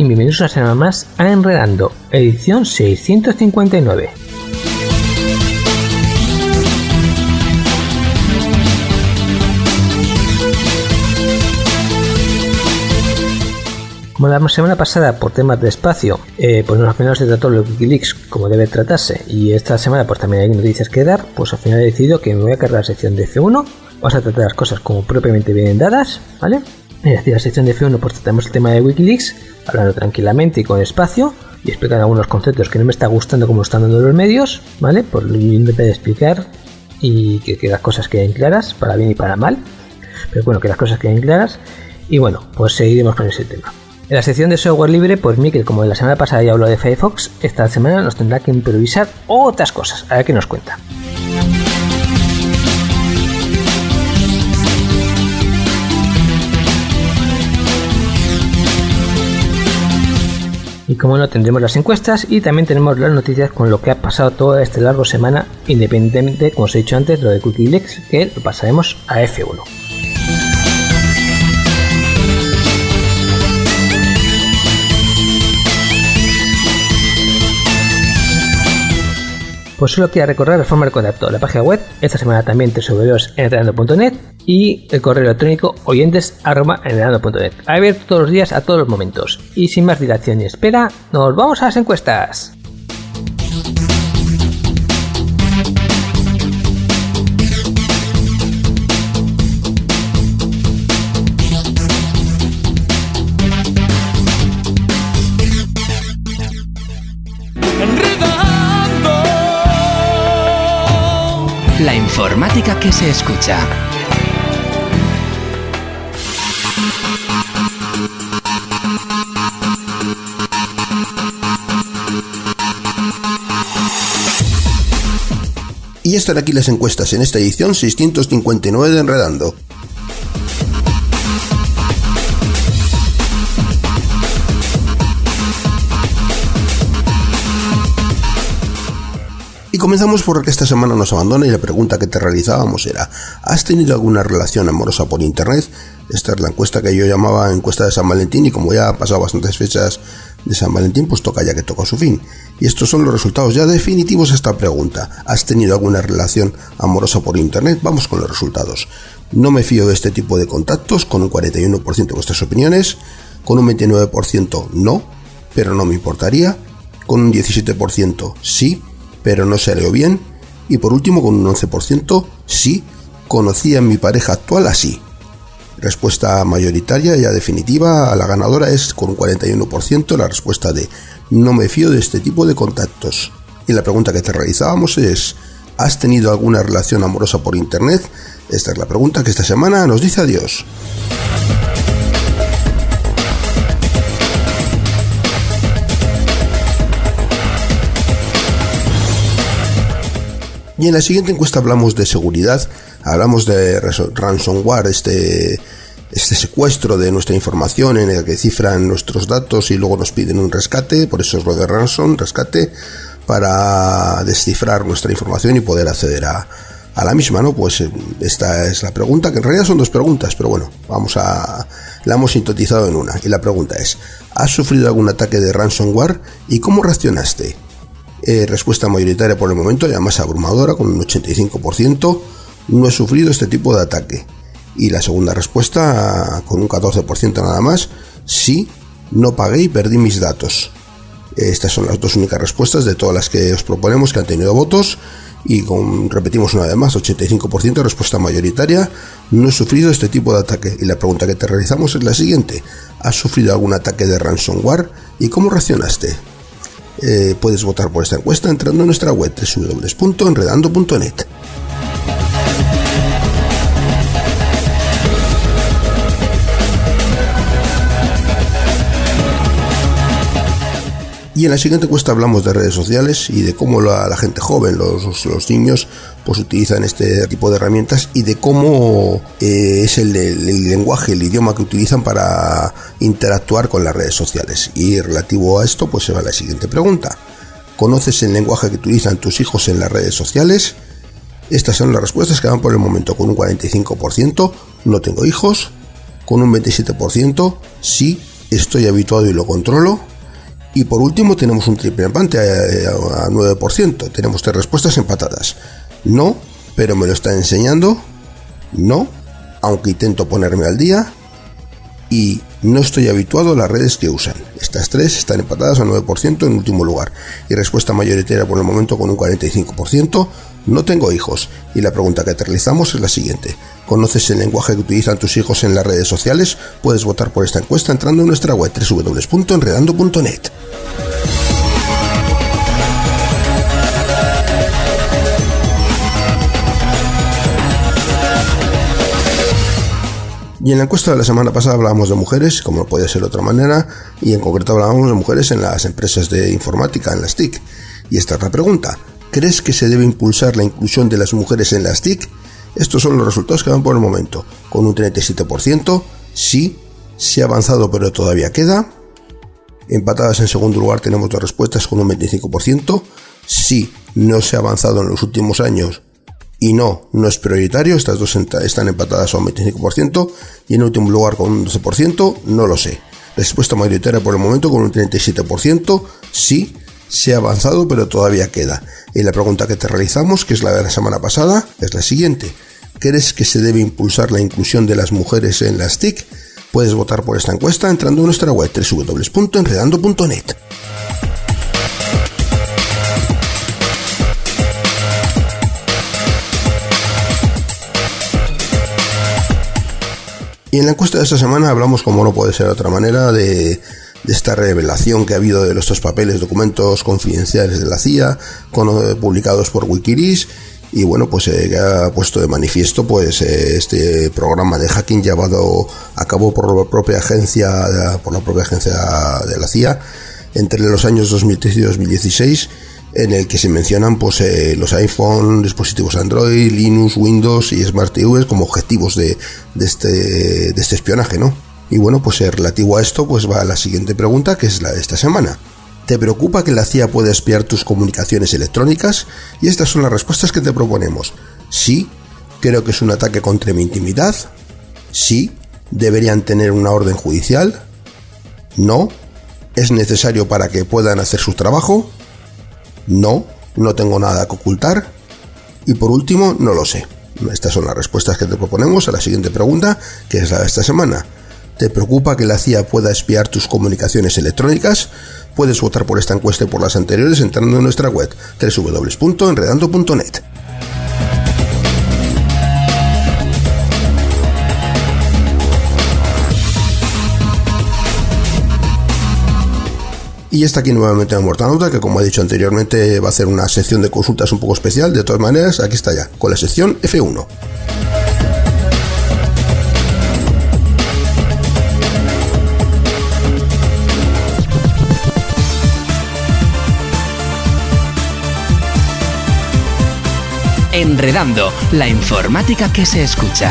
Y bienvenidos una semana más a Enredando, edición 659. Como la semana pasada, por temas de espacio, eh, pues al final se trató lo Wikileaks como debe tratarse, y esta semana pues también hay noticias que dar, pues al final he decidido que me voy a cargar la sección de F1, vamos a tratar las cosas como propiamente vienen dadas, ¿vale? En la sección de F1 pues tratamos el tema de Wikileaks, hablando tranquilamente y con espacio, y explicando algunos conceptos que no me está gustando como están dando los medios, ¿vale? Por lo intentar explicar y que, que, las cosas queden claras, para bien y para mal. Pero bueno, que las cosas queden claras. Y bueno, pues seguiremos con ese tema. En la sección de software libre, pues Mikel, como la semana pasada ya habló de Firefox, esta semana nos tendrá que improvisar otras cosas. A ver qué nos cuenta. Y como no, tendremos las encuestas y también tenemos las noticias con lo que ha pasado toda esta larga semana, independientemente, como os he dicho antes, lo de Wikileaks, que lo pasaremos a F1. Pues solo queda recordar la forma de contacto, la página web, esta semana también www.enredando.net y el correo electrónico oyentes.enredando.net. Abierto todos los días a todos los momentos. Y sin más dilación y espera, nos vamos a las encuestas. La informática que se escucha. Y están aquí las encuestas en esta edición 659 de Enredando. Comenzamos por que esta semana nos abandona y la pregunta que te realizábamos era, ¿has tenido alguna relación amorosa por internet? Esta es la encuesta que yo llamaba encuesta de San Valentín y como ya han pasado bastantes fechas de San Valentín, pues toca ya que toca su fin. Y estos son los resultados ya definitivos a esta pregunta. ¿Has tenido alguna relación amorosa por internet? Vamos con los resultados. No me fío de este tipo de contactos, con un 41% de vuestras opiniones, con un 29% no, pero no me importaría, con un 17% sí, pero no salió bien. Y por último, con un 11%, sí, conocí a mi pareja actual así. Respuesta mayoritaria ya definitiva a la ganadora es con un 41% la respuesta de no me fío de este tipo de contactos. Y la pregunta que te realizábamos es ¿has tenido alguna relación amorosa por internet? Esta es la pregunta que esta semana nos dice adiós. Y en la siguiente encuesta hablamos de seguridad, hablamos de ransomware, este este secuestro de nuestra información en el que cifran nuestros datos y luego nos piden un rescate, por eso es lo de ransom, rescate, para descifrar nuestra información y poder acceder a, a la misma, ¿no? Pues eh, esta es la pregunta, que en realidad son dos preguntas, pero bueno, vamos a... la hemos sintetizado en una. Y la pregunta es, ¿has sufrido algún ataque de ransomware y cómo reaccionaste? Eh, respuesta mayoritaria por el momento, ya más abrumadora, con un 85%, no he sufrido este tipo de ataque. Y la segunda respuesta, con un 14% nada más, sí, no pagué y perdí mis datos. Estas son las dos únicas respuestas de todas las que os proponemos que han tenido votos y con, repetimos una vez más, 85% respuesta mayoritaria, no he sufrido este tipo de ataque. Y la pregunta que te realizamos es la siguiente, ¿has sufrido algún ataque de ransomware y cómo reaccionaste? Eh, puedes votar por esta encuesta entrando en nuestra web www.enredando.net. Y en la siguiente encuesta hablamos de redes sociales y de cómo la, gente joven, los, niños, pues utilizan este tipo de herramientas y de cómo eh, es el, lenguaje, el idioma que utilizan para interactuar con las redes sociales. Y relativo a esto, pues se va la siguiente pregunta. ¿Conoces el lenguaje que utilizan tus hijos en las redes sociales? Estas son las respuestas que van por el momento con un 45%, no tengo hijos, con un 27%, sí, estoy habituado y lo controlo, y por último tenemos un triple empate a, 9%. Tenemos tres respuestas empatadas. No, pero me lo está enseñando. No, aunque intento ponerme al día. Y no estoy habituado a las redes que usan. Estas tres están empatadas a 9% en último lugar. Y respuesta mayoritaria por el momento con un 45%. No tengo hijos. Y la pregunta que te realizamos es la siguiente. ¿Conoces el lenguaje que utilizan tus hijos en las redes sociales? Puedes votar por esta encuesta entrando en nuestra web www.enredando.net. Y en la encuesta de la semana pasada hablábamos de mujeres, como no puede ser de otra manera, y en concreto hablábamos de mujeres en las empresas de informática, en las TIC. Y esta es la pregunta. ¿Crees que se debe impulsar la inclusión de las mujeres en las TIC? Estos son los resultados que van por el momento. Con un 37%, sí, se ha avanzado pero todavía queda. Empatadas en segundo lugar tenemos dos respuestas con un 25%. Sí, no se ha avanzado en los últimos años y no, no es prioritario. Estas dos están empatadas a un 25%. Y en último lugar con un 12%, no lo sé. Respuesta mayoritaria por el momento con un 37%. Sí, se ha avanzado, pero todavía queda. Y la pregunta que te realizamos, que es la de la semana pasada, es la siguiente. ¿Crees que se debe impulsar la inclusión de las mujeres en las TIC? Puedes votar por esta encuesta entrando en nuestra web www.enredando.net. Y en la encuesta de esta semana hablamos, como no puede ser de otra manera, de de esta revelación que ha habido de nuestros papeles, documentos confidenciales de la CIA, con, publicados por Wikileaks y bueno pues eh, ha puesto de manifiesto pues eh, este programa de hacking llevado a cabo por la propia agencia por la propia agencia de la CIA entre los años 2013 y 2016 en el que se mencionan pues eh, los iPhone, dispositivos Android, Linux, Windows y Smart TVs como objetivos de, de, este, de este espionaje, ¿no? Y bueno, pues relativo a esto, pues va la siguiente pregunta, que es la de esta semana. ¿Te preocupa que la CIA pueda espiar tus comunicaciones electrónicas? Y estas son las respuestas que te proponemos. Sí, creo que es un ataque contra mi intimidad. Sí, deberían tener una orden judicial. No, es necesario para que puedan hacer su trabajo. No, no tengo nada que ocultar. Y por último, no lo sé. Estas son las respuestas que te proponemos a la siguiente pregunta, que es la de esta semana. ¿Te preocupa que la CIA pueda espiar tus comunicaciones electrónicas? Puedes votar por esta encuesta y por las anteriores entrando en nuestra web www.enredando.net. Y está aquí nuevamente en Mortanauta, que como he dicho anteriormente va a hacer una sección de consultas un poco especial. De todas maneras, aquí está ya, con la sección F1. Enredando, la informática que se escucha.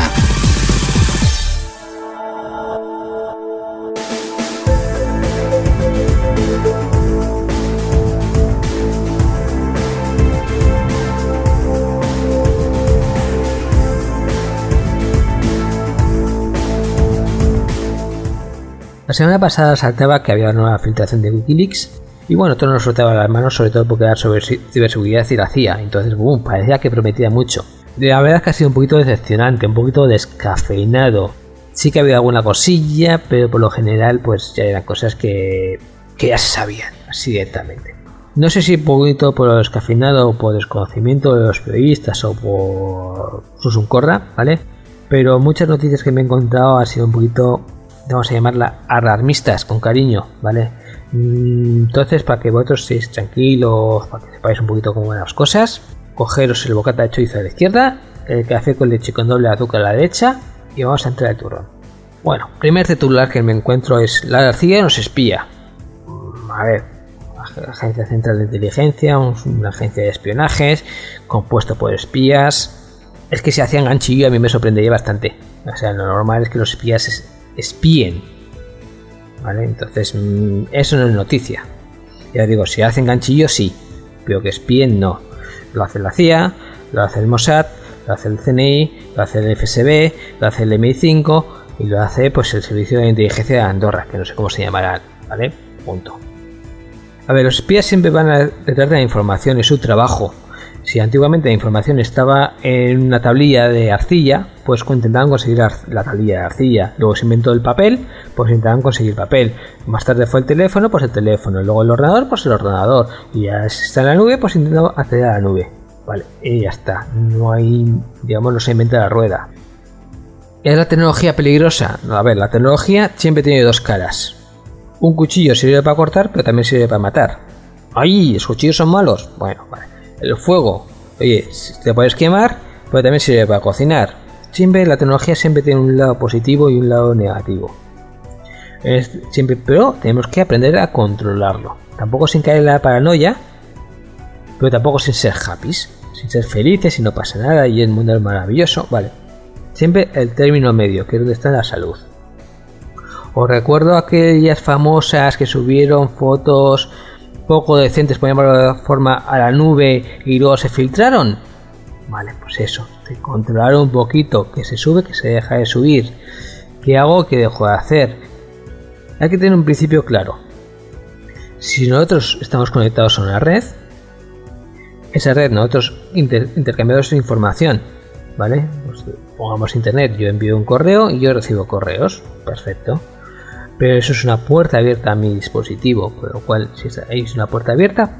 La semana pasada saltaba que había una nueva filtración de Wikileaks y bueno, todo nos frotaba las manos, sobre todo porque era sobre ciberseguridad y la CIA. Entonces, boom, parecía que prometía mucho. La verdad es que ha sido un poquito decepcionante, un poquito descafeinado. Sí que ha habido alguna cosilla, pero por lo general, pues ya eran cosas que, que ya se sabían, así directamente. No sé si un poquito por descafeinado o por desconocimiento de los periodistas o por un corra, ¿vale? Pero muchas noticias que me he encontrado han sido un poquito, vamos a llamarla, alarmistas, con cariño, ¿vale? Mm, entonces, para que vosotros estéis tranquilos, para que sepáis un poquito cómo van las cosas, cogeros el bocata de chorizo a la izquierda, el café con leche con doble azúcar a la derecha y vamos a entrar al turrón. Bueno, primer titular que me encuentro es La García nos espía. Mm, a ver, Agencia Central de Inteligencia, una agencia de espionajes, compuesto por espías. Es que si hacían ganchillo a mí me sorprendería bastante. O sea, lo normal es que los espías espíen ¿vale? Entonces, mm, eso no es noticia. Ya digo, si hacen ganchillo, sí, pero que espíen, no. Lo hace la CIA, lo hace el Mossad, lo hace el CNI, lo hace el FSB, lo hace el MI5 y lo hace pues el Servicio de Inteligencia de Andorra, que no sé cómo se llamará, ¿vale? Punto. A ver, los espías siempre van a detrás de la información, es su trabajo. Si antiguamente la información estaba en una tablilla de arcilla, pues intentaban conseguir la tablilla de arcilla. Luego se inventó el papel, pues intentaban conseguir papel. Más tarde fue el teléfono, pues el teléfono. Luego el ordenador, pues el ordenador. Y ya está en la nube, pues intentaba acceder a la nube. Vale, y ya está. No hay, digamos, no se inventa la rueda. ¿Es la tecnología peligrosa? A ver, la tecnología siempre tiene dos caras. Un cuchillo sirve para cortar, pero también sirve para matar. ¡Ay! ¿Los cuchillos son malos? Bueno, vale. El fuego, oye, te puedes quemar, pero también sirve para cocinar. Siempre la tecnología siempre tiene un lado positivo y un lado negativo. siempre, pero tenemos que aprender a controlarlo. Tampoco sin caer en la paranoia, pero tampoco sin ser happy, sin ser felices y no pasa nada y el mundo es maravilloso. Vale. Siempre el término medio, que es donde está la salud. Os recuerdo aquellas famosas que subieron fotos poco decentes, por llamarlo de forma, a la nube y luego se filtraron. Vale, pues eso, de controlar un poquito que se sube, que se deja de subir, qué hago, qué dejo de hacer. Hay que tener un principio claro. Si nosotros estamos conectados a una red, esa red nosotros intercambiamos información, ¿vale? Pues pongamos internet, yo envío un correo y yo recibo correos, perfecto pero eso es una puerta abierta a mi dispositivo, con lo cual si es una puerta abierta,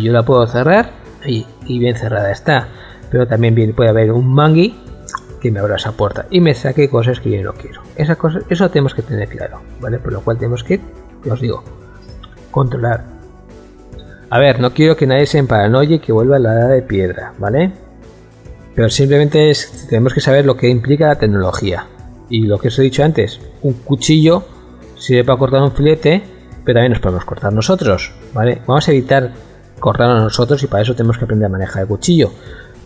yo la puedo cerrar y, bien cerrada está, pero también puede haber un mangui que me abra esa puerta y me saque cosas que yo no quiero. Esa cosa, eso tenemos que tener claro, ¿vale? Por lo cual tenemos que, os digo, controlar. A ver, no quiero que nadie se paranoie y que vuelva a la edad de piedra, ¿vale? Pero simplemente es, tenemos que saber lo que implica la tecnología. Y lo que os he dicho antes, un cuchillo sirve para cortar un filete, pero también nos podemos cortar nosotros, ¿vale? Vamos a evitar cortarnos nosotros y para eso tenemos que aprender a manejar el cuchillo.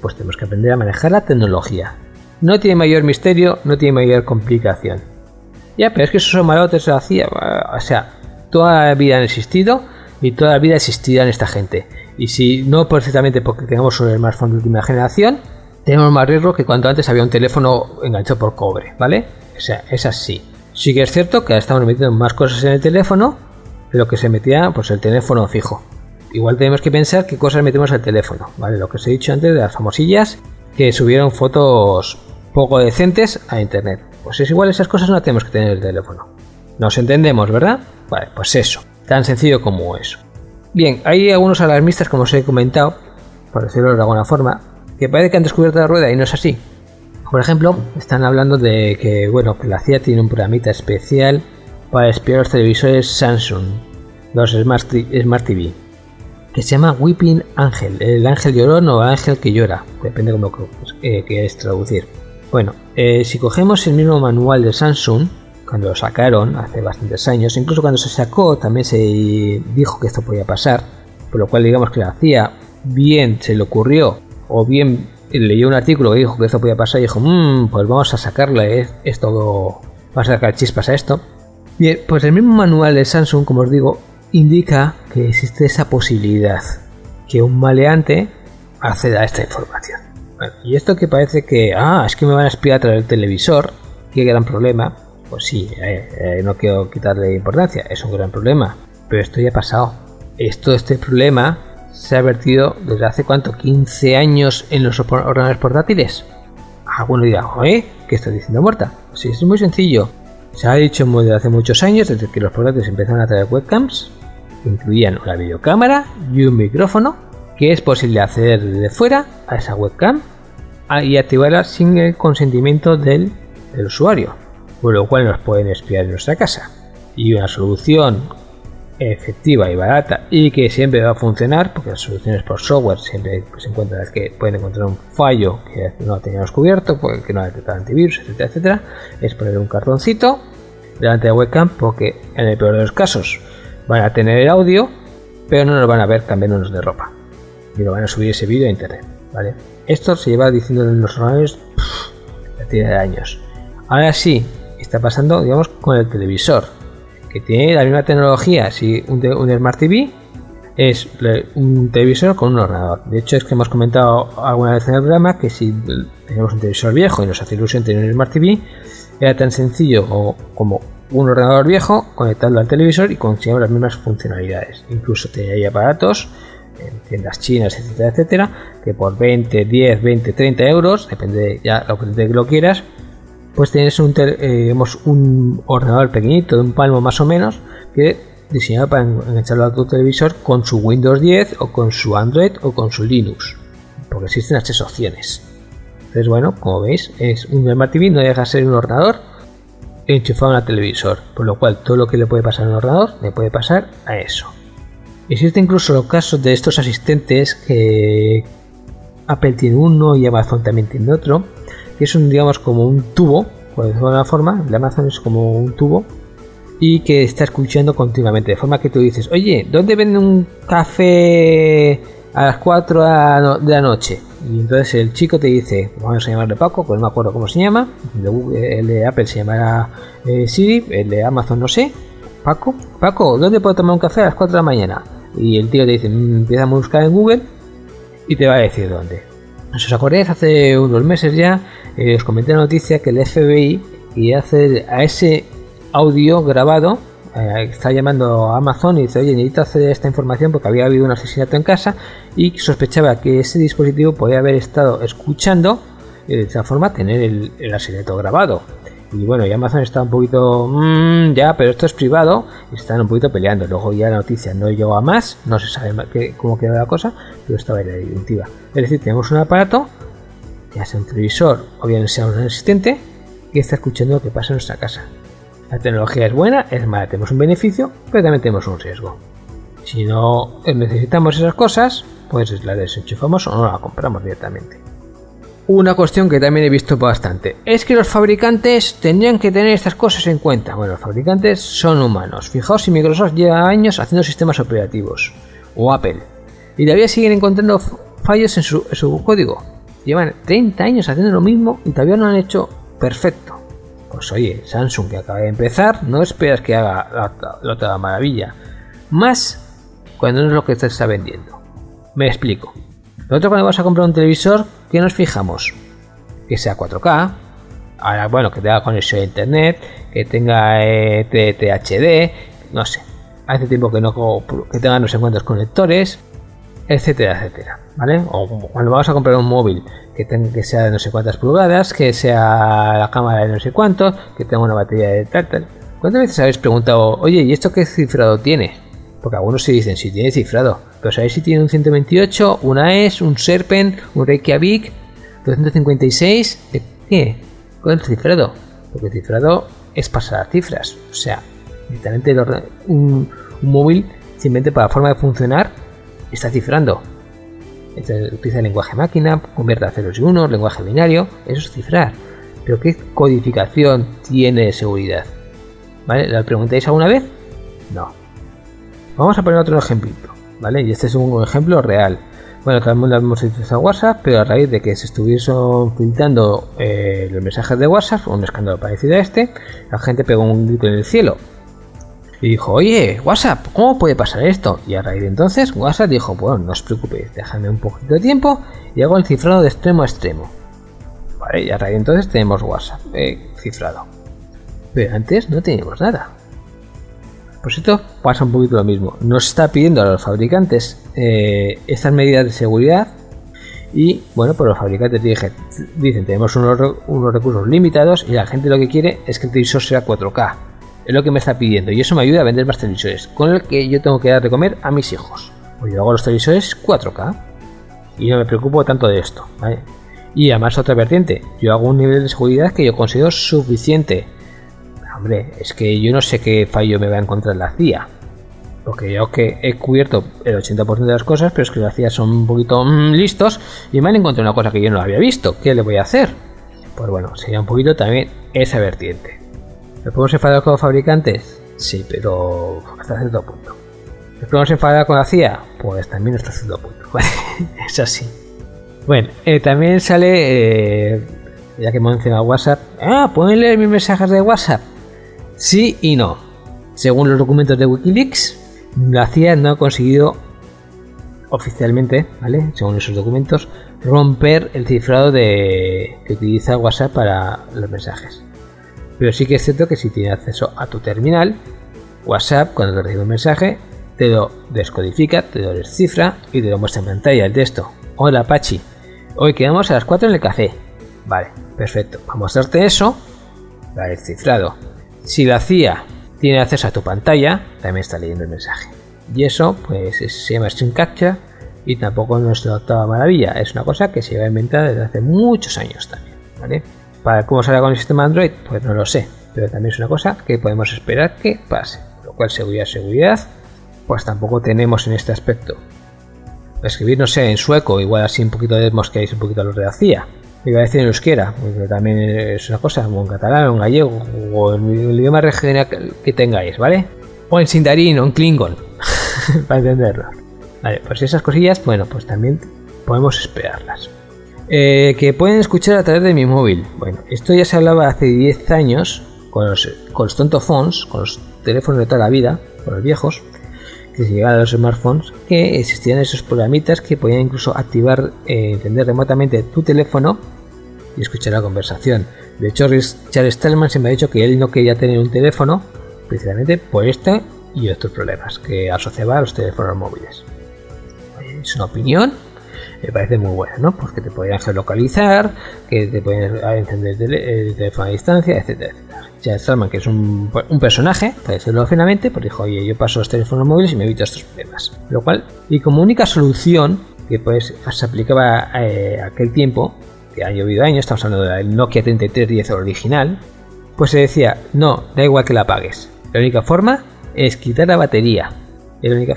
Pues tenemos que aprender a manejar la tecnología. No tiene mayor misterio, no tiene mayor complicación. Ya, pero es que esos malotes lo hacía. O sea, toda la vida han existido y toda la vida existirán esta gente. Y si no perfectamente porque tengamos un smartphone de última generación, tenemos más riesgo que cuando antes había un teléfono enganchado por cobre, ¿vale? O sea, es así. Sí que es cierto que estamos metiendo más cosas en el teléfono de lo que se metía pues el teléfono fijo. Igual tenemos que pensar qué cosas metemos al teléfono, ¿vale? Lo que os he dicho antes de las famosillas que subieron fotos poco decentes a internet. Pues es igual, esas cosas no tenemos que tener en el teléfono. Nos entendemos, ¿verdad? Vale, pues eso, tan sencillo como eso. Bien, hay algunos alarmistas, como os he comentado, por decirlo de alguna forma, que parece que han descubierto la rueda y no es así. Por ejemplo, están hablando de que, bueno, que la CIA tiene un programita especial para espiar los televisores Samsung, los Smart, TV, que se llama Weeping Angel, el ángel llorón o ángel que llora, depende de cómo eh, quieres traducir. Bueno, eh, si cogemos el mismo manual de Samsung, cuando lo sacaron hace bastantes años, incluso cuando se sacó también se dijo que esto podía pasar, por lo cual digamos que la CIA bien se le ocurrió o bien leyó un artículo que dijo que esto podía pasar y dijo, mmm, pues vamos a sacarle esto, vamos a sacar chispas a esto. Bien, pues el mismo manual de Samsung, como os digo, indica que existe esa posibilidad que un maleante acceda a esta información. y esto que parece que, ah, es que me van a espiar a través del televisor, qué gran problema. pues sí, eh, eh, no quiero quitarle importancia, es un gran problema, pero esto ya ha pasado. Esto, este problema se ha vertido desde hace cuánto, 15 años en los ordenadores portátiles. Alguno dirá, ¿eh? ¿Qué estoy diciendo muerta? Sí, es muy sencillo. Se ha dicho desde hace muchos años, desde que los portátiles empezaron a traer webcams, incluían una videocámara y un micrófono, que es posible acceder desde fuera a esa webcam y activarla sin el consentimiento del, del usuario, por lo cual nos pueden espiar en nuestra casa. Y una solución efectiva y barata y que siempre va a funcionar porque las soluciones por software siempre se encuentran que pueden encontrar un fallo que no teníamos cubierto porque no ha detectado antivirus etcétera etcétera es poner un cartoncito delante de webcam porque en el peor de los casos van a tener el audio pero no nos van a ver cambiándonos de ropa. Y lo van a subir ese vídeo a internet vale esto se lleva diciendo en los la tira de años. Ahora sí está pasando digamos con el televisor que tiene la misma tecnología, si un, Smart TV es un televisor con un ordenador. De hecho, es que hemos comentado alguna vez en el programa que si tenemos un televisor viejo y nos hace ilusión tener un Smart TV, era tan sencillo como un ordenador viejo, conectarlo al televisor y conseguir las mismas funcionalidades. Incluso tenía aparatos en tiendas chinas, etcétera, etcétera, que por 20, 10, 20, 30 euros, depende ya lo que lo quieras, pues tienes un, eh, un ordenador pequeñito de un palmo más o menos que diseñado para engancharlo a tu televisor con su Windows 10 o con su Android o con su Linux porque existen estas opciones. Entonces bueno como veis es un Smart TV no deja de ser un ordenador enchufado a un televisor por lo cual todo lo que le puede pasar a un ordenador le puede pasar a eso. Existen incluso los casos de estos asistentes que Apple tiene uno y Amazon también tiene otro que es un, digamos, como un tubo, por decirlo de alguna forma, el Amazon es como un tubo y que está escuchando continuamente, de forma que tú dices, oye, ¿dónde venden un café a las 4 de la noche? Y entonces el chico te dice, vamos a llamarle Paco, pues no me acuerdo cómo se llama, el de Apple se llamará eh, Siri, el de Amazon no sé, Paco, Paco, ¿dónde puedo tomar un café a las 4 de la mañana? Y el tío te dice, mm, empieza a buscar en Google y te va a decir dónde. ¿Os acordáis? Hace unos meses ya eh, os comenté la noticia que el FBI y hacer a ese audio grabado eh, está llamando a Amazon y dice, oye, necesito hacer esta información porque había habido un asesinato en casa y sospechaba que ese dispositivo podía haber estado escuchando y de esta forma tener el asesinato grabado. Y bueno, y Amazon está un poquito, mmm, ya, pero esto es privado, y están un poquito peleando. Luego ya la noticia no llegó a más, no se sabe cómo queda la cosa, pero estaba en la directiva. Es decir, tenemos un aparato, ya sea un televisor o bien sea un asistente, que está escuchando lo que pasa en nuestra casa. La tecnología es buena, es mala, tenemos un beneficio, pero también tenemos un riesgo. Si no necesitamos esas cosas, pues la desenchufamos o no la compramos directamente. Una cuestión que también he visto bastante es que los fabricantes tendrían que tener estas cosas en cuenta. Bueno, los fabricantes son humanos. Fijaos si Microsoft lleva años haciendo sistemas operativos o Apple y todavía siguen encontrando fallos en su, código. Llevan 30 años haciendo lo mismo y todavía no han hecho perfecto. Pues oye, Samsung que acaba de empezar, no esperas que haga la, otra maravilla. Más cuando no es lo que está vendiendo. Me explico. Nosotros cuando vamos a comprar un televisor, ¿qué nos fijamos? Que sea 4K, ahora bueno, que tenga conexión a internet, que tenga eh, THD, no sé. Hace tiempo que no que tenga no sé cuántos conectores, etcétera, etcétera, ¿vale? O cuando vamos a comprar un móvil que, tenga, que sea de no sé cuántas pulgadas, que sea la cámara de no sé cuántos, que tenga una batería de tal, tal. ¿Cuántas veces habéis preguntado, oye, ¿y esto qué cifrado tiene? Porque algunos se dicen, si tiene cifrado. Pero sabéis si tiene un 128, una ES, un Serpent, un Reykjavik, 256. ¿De qué? ¿Cuál es el cifrado? Porque el cifrado es pasar cifras. O sea, literalmente un, móvil, simplemente para la forma de funcionar, está cifrando. utiliza el lenguaje máquina, convierte a ceros y unos, lenguaje binario, eso es cifrar. Pero ¿qué codificación tiene de seguridad? ¿Vale? ¿La preguntáis alguna vez? No. Vamos a poner otro ejemplito, ¿vale? Y este es un ejemplo real. Bueno, el mundo hemos utilizado WhatsApp, pero a raíz de que se estuviesen filtrando eh, los mensajes de WhatsApp, un escándalo parecido a este, la gente pegó un grito en el cielo. Y dijo, oye, WhatsApp, ¿cómo puede pasar esto? Y a raíz de entonces, WhatsApp dijo, bueno, no os preocupéis, déjame un poquito de tiempo y hago el cifrado de extremo a extremo. Vale, y a raíz de entonces tenemos WhatsApp eh, cifrado. Pero antes no teníamos nada. Pues esto pasa un poquito lo mismo. Nos está pidiendo a los fabricantes eh, estas medidas de seguridad y bueno, pues los fabricantes dicen, dicen tenemos unos, unos, recursos limitados y la gente lo que quiere es que el televisor sea 4K. Es lo que me está pidiendo y eso me ayuda a vender más televisores, con el que yo tengo que dar de comer a mis hijos. Pues yo hago los televisores 4K y no me preocupo tanto de esto. Y además otra vertiente, yo hago un nivel de seguridad que yo considero suficiente Hombre, es que yo no sé qué fallo me va a encontrar la CIA. Porque yo que he cubierto el 80% de las cosas, pero es que la CIA son un poquito mm, listos y me han encontrado una cosa que yo no había visto. ¿Qué le voy a hacer? Pues bueno, sería un poquito también esa vertiente. ¿Nos podemos enfadar con los fabricantes? Sí, pero hasta cierto punto. ¿Nos podemos enfadar con la CIA? Pues también hasta cierto punto. es así. Bueno, eh, también sale, eh, ya que mencionado WhatsApp, ah, ¿pueden leer mis mensajes de WhatsApp? Sí y no. Según los documentos de Wikileaks, la CIA no ha conseguido oficialmente, ¿vale? Según esos documentos, romper el cifrado de, que utiliza WhatsApp para los mensajes. Pero sí que es cierto que si tienes acceso a tu terminal, WhatsApp, cuando te recibe un mensaje, te lo descodifica, te lo descifra y te lo muestra en pantalla el texto. Hola Apache, hoy quedamos a las 4 en el café. Vale, perfecto. A mostrarte eso, va descifrado si la CIA tiene acceso a tu pantalla, también está leyendo el mensaje. Y eso, pues, se llama String Capture y tampoco es toda maravilla. Es una cosa que se lleva inventada desde hace muchos años también, ¿vale? Para cómo sale con el sistema Android, pues no lo sé. Pero también es una cosa que podemos esperar que pase. Lo cual, seguridad, seguridad, pues tampoco tenemos en este aspecto. Escribir, no en sueco, igual así un poquito de mosqueáis un poquito a los de la CIA iba a decir en euskera, porque también es una cosa, o en catalán, o en gallego, o en el idioma regional que tengáis, ¿vale? O en sindarín, o en klingon, para entenderlo. Vale, pues esas cosillas, bueno, pues también podemos esperarlas. Eh, que pueden escuchar a través de mi móvil. Bueno, esto ya se hablaba hace 10 años con los, con los tontophones, con los teléfonos de toda la vida, con los viejos, que se llegaban a los smartphones, que existían esos programitas que podían incluso activar, eh, encender remotamente tu teléfono y escuchar la conversación. De hecho, Charles Stallman se me ha dicho que él no quería tener un teléfono precisamente por este y otros problemas que asociaba a los teléfonos móviles. Es una opinión, me parece muy buena, ¿no? Porque te podían geolocalizar, que te pueden encender el teléfono a distancia, etcétera, Charles Stallman, que es un, personaje, para decirlo finalmente, pues dijo, oye, yo paso los teléfonos móviles y me evito estos problemas. Lo cual, y como única solución que pues se aplicaba eh, aquel tiempo, que ha llovido años, estamos hablando del Nokia 3310 original, pues se decía, no, da igual que la apagues. La única forma es quitar la batería. única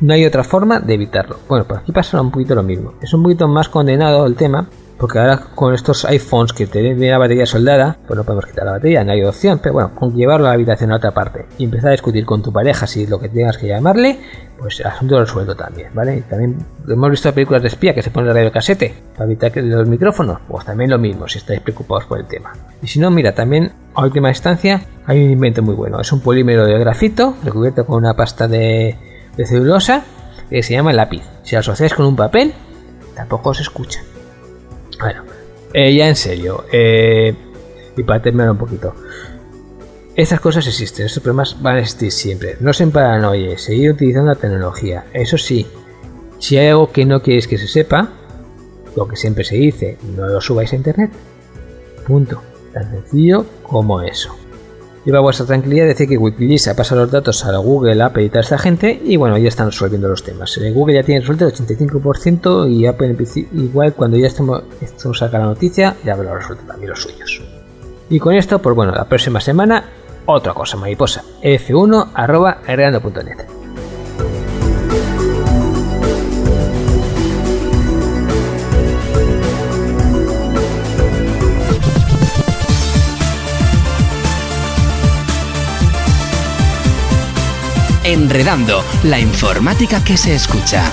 no hay otra forma de evitarlo. Bueno, pues aquí pasa un poquito lo mismo. Es un poquito más condenado el tema porque ahora con estos iPhones que tienen la batería soldada, pues no podemos quitar la batería, no hay opción, pero bueno, con llevarlo a la habitación a otra parte y empezar a discutir con tu pareja si lo que tengas que llamarle, pues el asunto resuelto también, ¿vale? También hemos visto películas de espía que se ponen radio casete para evitar que los micrófonos, pues también lo mismo si estáis preocupados por el tema. Y si no, mira, también a última instancia hay un invento muy bueno, es un polímero de grafito recubierto con una pasta de, de celulosa que se llama lápiz. Si lo asociáis con un papel, tampoco os escucha. Bueno, eh, ya en serio, eh, y para terminar un poquito. Estas cosas existen, estos problemas van a existir siempre. No se paranoie, seguir utilizando la tecnología. Eso sí, si hay algo que no queréis que se sepa, lo que siempre se dice, no lo subáis a internet. Punto. Tan sencillo como eso. Lleva vuestra tranquilidad decir que Wikileaks ha pasado los datos a Google, Apple y toda esta gente y bueno, ya están resolviendo los temas. Eh, Google ya tiene resuelto el 85% y Apple igual cuando ya estemos, saca la noticia ya habrá resuelto también los suyos. Y con esto, pues bueno, la próxima semana otra cosa mariposa, f1 arroba Enredando, la informática que se escucha.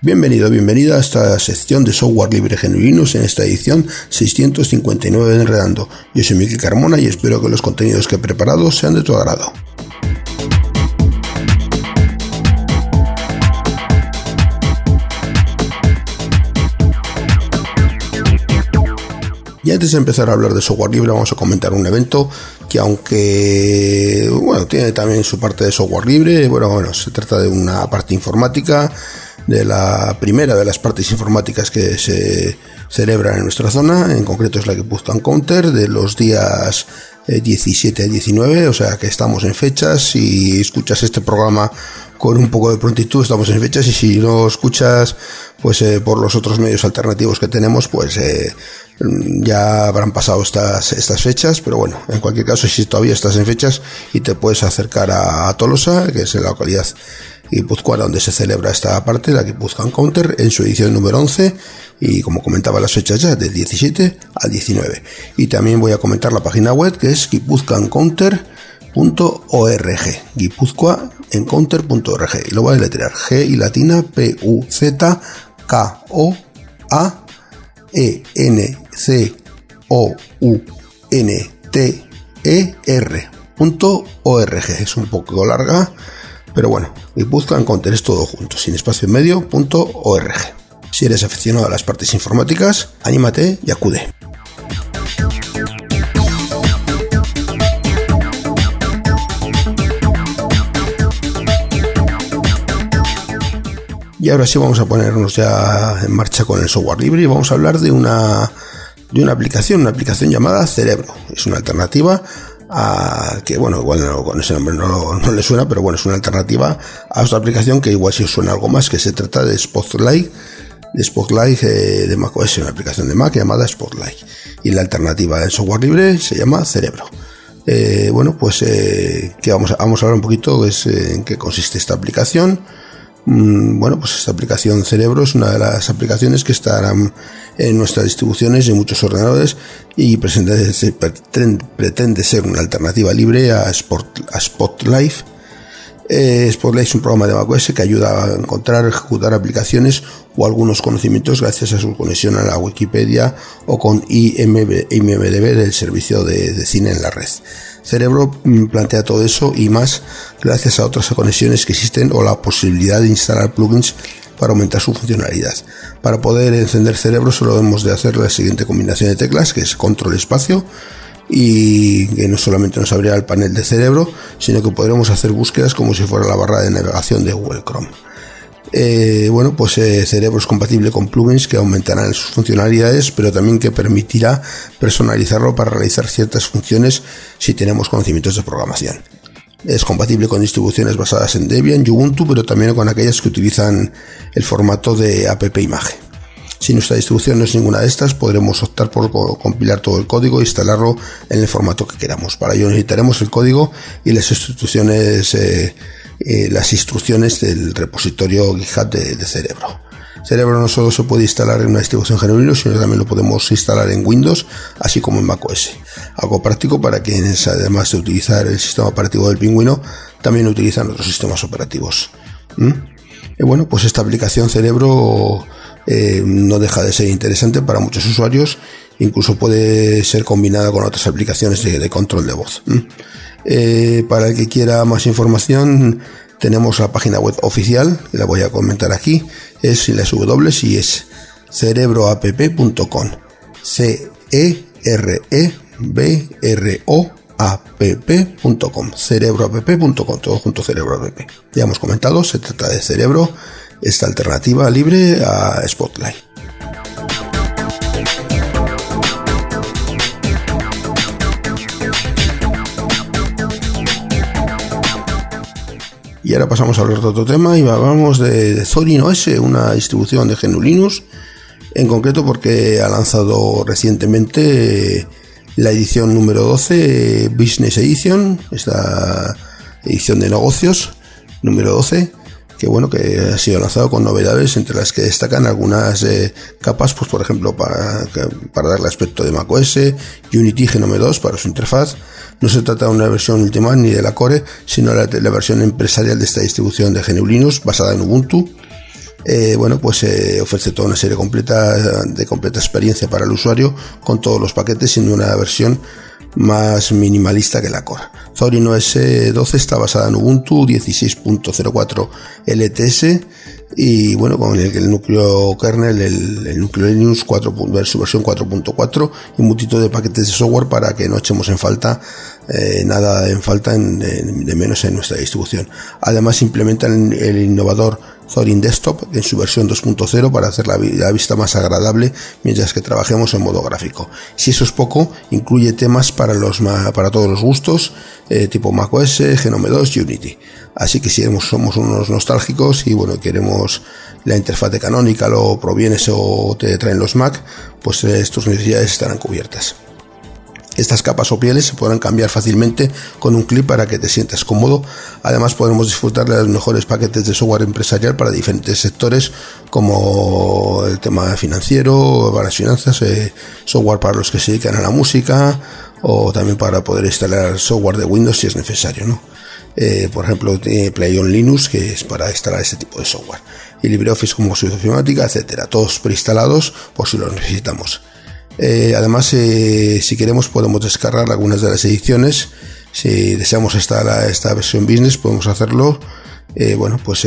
Bienvenido, bienvenida a esta sección de software libre genuinos en esta edición 659 de Enredando. Yo soy Miguel Carmona y espero que los contenidos que he preparado sean de tu agrado. Y antes de empezar a hablar de software libre, vamos a comentar un evento que aunque, bueno, tiene también su parte de software libre, bueno, bueno, se trata de una parte informática, de la primera de las partes informáticas que se celebran en nuestra zona, en concreto es la que Guipuzcoan Counter, de los días 17 eh, a 19, o sea que estamos en fechas, si escuchas este programa con un poco de prontitud estamos en fechas. Y si no escuchas pues eh, por los otros medios alternativos que tenemos pues eh, ya habrán pasado estas, estas fechas, pero bueno, en cualquier caso, si todavía estás en fechas y te puedes acercar a, Tolosa, que es la localidad guipuzcoana donde se celebra esta parte, la Guipuzcoan Counter, en su edición número 11, y como comentaba las fechas ya, del 17 al 19. Y también voy a comentar la página web, que es guipuzcoancounter.org, guipuzcoaencounter.org, y lo voy a G y latina, O U N T E R punto org. Es un poco larga, pero bueno, y buscan es todo junto, sin espacio en medio punto org. Si eres aficionado a las partes informáticas, anímate y acude. Y ahora sí vamos a ponernos ya en marcha con el software libre y vamos a hablar de una, de una aplicación, una aplicación llamada Cerebro. Es una alternativa a que, bueno, igual con ese nombre no, no, le suena, pero bueno, es una alternativa a otra aplicación que igual sí os suena algo más, que se trata de Spotlight, de Spotlight eh, de macOS, una aplicación de Mac llamada Spotlight. Y la alternativa del software libre se llama Cerebro. Eh, bueno, pues eh, que vamos a, vamos a hablar un poquito es, en qué consiste esta aplicación bueno, pues esta aplicación Cerebro es una de las aplicaciones que estarán en nuestras distribuciones y en muchos ordenadores y pretende, ser una alternativa libre a, Spot, a Spotlight. Eh, Spotlight es un programa de macOS que ayuda a encontrar, ejecutar aplicaciones o algunos conocimientos gracias a su conexión a la Wikipedia o con IMDB del servicio de cine en la red. Cerebro mm, plantea todo eso y más gracias a otras conexiones que existen o la posibilidad de instalar plugins para aumentar su funcionalidad. Para poder encender Cerebro solo debemos de hacer la siguiente combinación de teclas que es control espacio y que no solamente nos abrirá el panel de cerebro, sino que podremos hacer búsquedas como si fuera la barra de navegación de Google Chrome. Eh, bueno, pues eh, Cerebro es compatible con plugins que aumentarán sus funcionalidades, pero también que permitirá personalizarlo para realizar ciertas funciones si tenemos conocimientos de programación. Es compatible con distribuciones basadas en Debian Ubuntu, pero también con aquellas que utilizan el formato de app imagen. Si nuestra distribución no es ninguna de estas, podremos optar por compilar todo el código e instalarlo en el formato que queramos. Para ello necesitaremos el código y las instrucciones eh, eh, las instrucciones del repositorio GitHub de, Cerebro. Cerebro no solo se puede instalar en una distribución GNU sino también lo podemos instalar en Windows, así como en macOS. Algo práctico para quienes, además de utilizar el sistema operativo del pingüino, también utilizan otros sistemas operativos. ¿Mm? Y bueno, pues esta aplicación Cerebro eh, no deja de ser interesante para muchos usuarios, incluso puede ser combinada con otras aplicaciones de, control de voz. Eh, para el que quiera más información, tenemos la página web oficial, la voy a comentar aquí, es las W y es cerebroapp.com. C E R E B R O app.com, cerebroapp.com, todo junto cerebroapp. Ya hemos comentado, se trata de cerebro, esta alternativa libre a Spotlight. Y ahora pasamos a hablar de otro tema y hablamos de, de Zorin OS, una distribución de GNU Linux, en concreto porque ha lanzado recientemente la edición número 12, Business Edition, esta edición de negocios número 12, que bueno, que ha sido lanzado con novedades entre las que destacan algunas eh, capas, pues por ejemplo para, para darle aspecto de macOS, Unity Genome 2 para su interfaz, no se trata de una versión última ni de la Core, sino la, la versión empresarial de esta distribución de GNU Linux basada en Ubuntu. Eh, bueno, pues eh, ofrece toda una serie completa de completa experiencia para el usuario con todos los paquetes en una versión más minimalista que la Core. Zorin OS 12 está basada en Ubuntu 16.04 LTS y bueno, con el, núcleo kernel, el, núcleo Linux 4, su versión 4.4 y un montito de paquetes de software para que no echemos en falta eh, nada en falta de menos en nuestra distribución. Además implementan el innovador Zorin Desktop en su versión 2.0 para hacer la, vista más agradable mientras que trabajemos en modo gráfico. Si eso es poco, incluye temas para, los, para todos los gustos, eh, tipo macOS, Genome 2 y Unity. Así que si somos unos nostálgicos y bueno, queremos la interfaz de Canonical o provienes o te traen los Mac, pues eh, estas necesidades estarán cubiertas. Estas capas o pieles se podrán cambiar fácilmente con un clip para que te sientas cómodo. Además podremos disfrutar de los mejores paquetes de software empresarial para diferentes sectores como el tema financiero, para las finanzas, eh, software para los que se dedican a la música o también para poder instalar software de Windows si es necesario. ¿no? Eh, por ejemplo, tiene Play on Linux que es para instalar este tipo de software y LibreOffice como su informática, etcétera, todos preinstalados por si los necesitamos. Eh, además, eh, si queremos, podemos descargar algunas de las ediciones. Si deseamos esta, esta versión business, podemos hacerlo. Eh, bueno, pues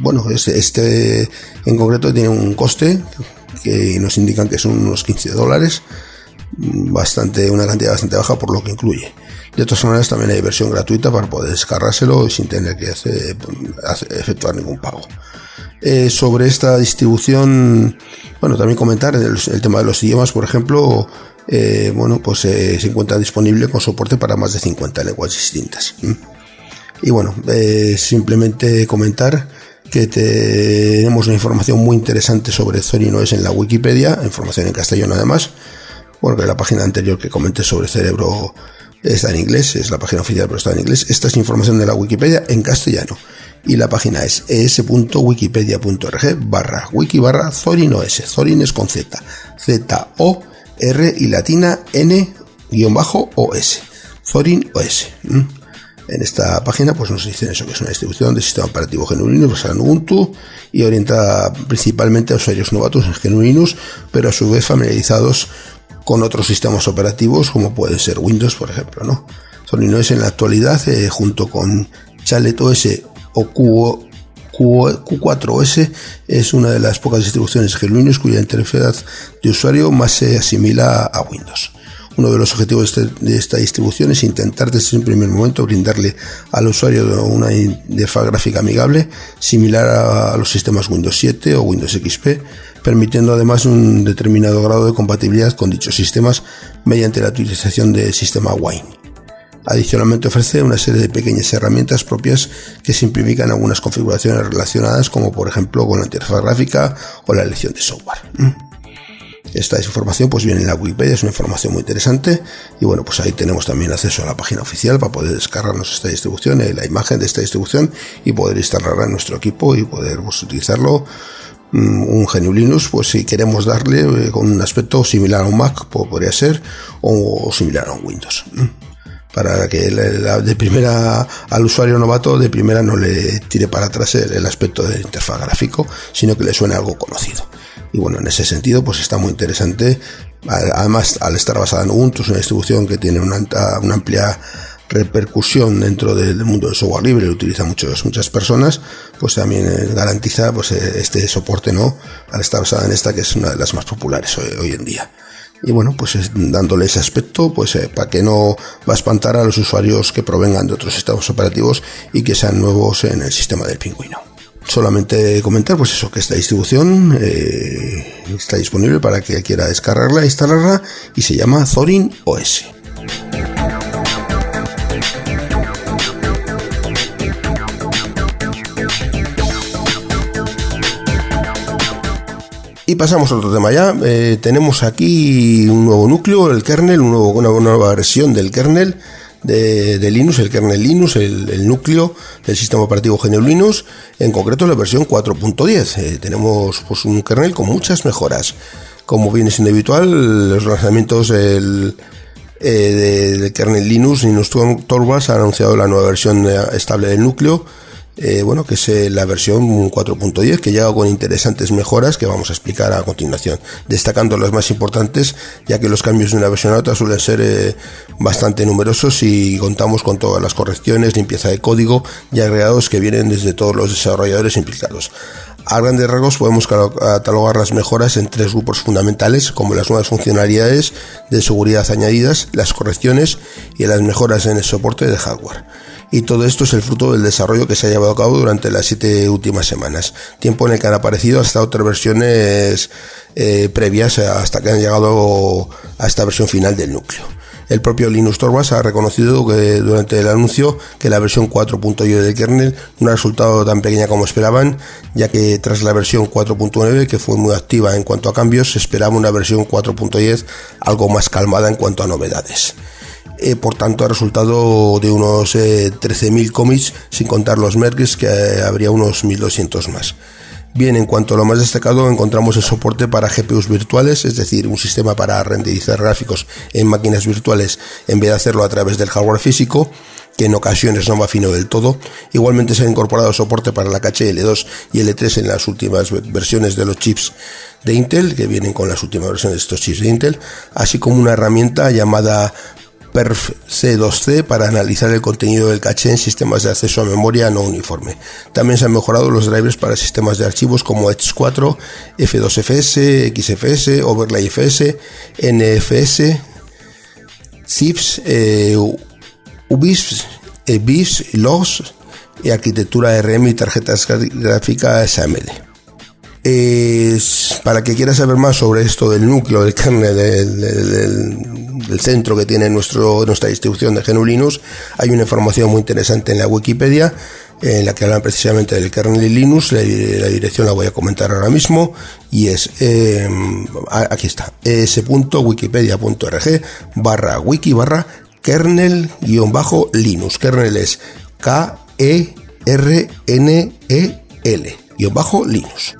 bueno, este, este, en concreto tiene un coste que nos indican que son unos 15 dólares, bastante, una cantidad bastante baja por lo que incluye. De todas maneras, también hay versión gratuita para poder descargárselo sin tener que hacer, efectuar ningún pago. sobre esta distribución bueno, también comentar el, tema de los idiomas, por ejemplo, eh, bueno, pues eh, se encuentra disponible con soporte para más de 50 lenguas distintas. Y bueno, eh, simplemente comentar que tenemos una información muy interesante sobre Zorinoes en la Wikipedia, información en castellano además. Bueno, la página anterior que comenté sobre Cerebro está en inglés, es la página oficial pero está en inglés. Esta es información de la Wikipedia en castellano y la página es es.wikipedia.org barra wiki barra Zorin OS. Zorin es con Z. Z O R y latina N guion bajo OS. Zorin OS. En esta página pues nos dicen eso, que es una distribución de sistema operativo GNU basada en Ubuntu y orientada principalmente a usuarios novatos en pero a su vez familiarizados con otros sistemas operativos como puede ser Windows, por ejemplo. ¿no? Zorin OS en la actualidad, eh, junto con Chalet OS o Q, 4 os es una de las pocas distribuciones Linux cuya interfaz de usuario más se asimila a Windows. Uno de los objetivos de, este, esta distribución es intentar desde un primer momento brindarle al usuario una interfaz gráfica amigable similar a, los sistemas Windows 7 o Windows XP, permitiendo además un determinado grado de compatibilidad con dichos sistemas mediante la utilización del sistema Wine. Adicionalmente ofrece una serie de pequeñas herramientas propias que simplifican algunas configuraciones relacionadas como por ejemplo con la interfaz gráfica o la elección de software. Mm. Esta información pues viene en la Wikipedia, es una información muy interesante y bueno pues ahí tenemos también acceso a la página oficial para poder descargarnos esta distribución, eh, la imagen de esta distribución y poder instalarla en nuestro equipo y poder pues, utilizarlo un GNU Linux, pues si queremos darle eh, con un aspecto similar a un Mac, podría ser, o similar a un Windows. Mm para que de primera al usuario novato de primera no le tire para atrás el, aspecto del interfaz gráfico, sino que le suene algo conocido. Y bueno, en ese sentido, pues está muy interesante. Además, al estar basada en Ubuntu, es una distribución que tiene una, amplia repercusión dentro del mundo del software libre, lo utilizan muchas personas, pues también eh, garantiza pues, eh, este soporte, ¿no? Al estar basada en esta, que es una de las más populares hoy en día y bueno, pues dándole ese aspecto, pues eh, para que no va a espantar a los usuarios que provengan de otros sistemas operativos y que sean nuevos en el sistema del pingüino. Solamente comentar, pues eso, que esta distribución está disponible para que quiera descargarla, instalarla y se llama Zorin OS. Y pasamos a otro tema ya. Eh, tenemos aquí un nuevo núcleo, el kernel, una, nueva versión del kernel de, Linux, el kernel Linux, el, núcleo del sistema operativo GNU Linux, en concreto la versión 4.10. Eh, tenemos pues, un kernel con muchas mejoras. Como viene siendo habitual, los lanzamientos del, eh, kernel Linux, Linux Torvalds ha anunciado la nueva versión estable del núcleo eh, bueno, que es eh, la versión 4.10 que llega con interesantes mejoras que vamos a explicar a continuación, destacando las más importantes, ya que los cambios de una versión a otra suelen ser eh, bastante numerosos y contamos con todas las correcciones, limpieza de código y agregados que vienen desde todos los desarrolladores implicados. A grandes rasgos podemos catalogar las mejoras en tres grupos fundamentales, como las nuevas funcionalidades de seguridad añadidas, las correcciones y las mejoras en el soporte de hardware y todo esto es el fruto del desarrollo que se ha llevado a cabo durante las siete últimas semanas, tiempo en el que han aparecido hasta otras versiones eh, previas hasta que han llegado a esta versión final del núcleo. El propio Linus Torvalds ha reconocido que durante el anuncio que la versión 4.1 del kernel no ha resultado tan pequeña como esperaban, ya que tras la versión 4.9, que fue muy activa en cuanto a cambios, se esperaba una versión 4.10 algo más calmada en cuanto a novedades. Eh, por tanto ha resultado de unos 13.000 eh, cómics sin contar los merges que eh, habría unos 1.200 más. Bien, en cuanto a lo más destacado, encontramos el soporte para GPUs virtuales, es decir, un sistema para renderizar gráficos en máquinas virtuales en vez de hacerlo a través del hardware físico, que en ocasiones no va fino del todo. Igualmente se ha incorporado soporte para la caché L2 y L3 en las últimas versiones de los chips de Intel, que vienen con las últimas versiones de estos chips de Intel, así como una herramienta llamada Perf C2C para analizar el contenido del caché en sistemas de acceso a memoria no uniforme. También se han mejorado los drivers para sistemas de archivos como X4, F2FS, XFS, OverlayFS, NFS, ZIFs, eh, UBIS, EBIS, LOGS y arquitectura RM y tarjetas gráficas AMD para que quiera saber más sobre esto del núcleo, del kernel, del, centro que tiene nuestro, nuestra distribución de GNU Linux, hay una información muy interesante en la Wikipedia en la que hablan precisamente del kernel de Linux, la, dirección la voy a comentar ahora mismo, y es, em, aquí está, es.wikipedia.org barra wiki barra kernel guion bajo Linux. Kernel es K-E-R-N-E-L guion bajo Linux.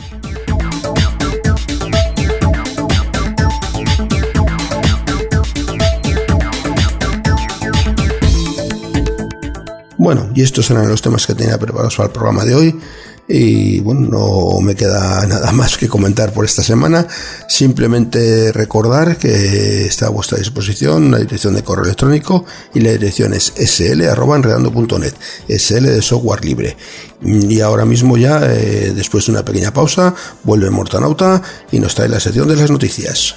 Bueno, y estos eran los temas que tenía preparados para el programa de hoy. Y bueno, no me queda nada más que comentar por esta semana. Simplemente recordar que está a vuestra disposición la dirección de correo electrónico y la dirección es sl.enredando.net, sl de software libre. Y ahora mismo ya, eh, después de una pequeña pausa, vuelve Mortanauta y nos trae la sección de las noticias.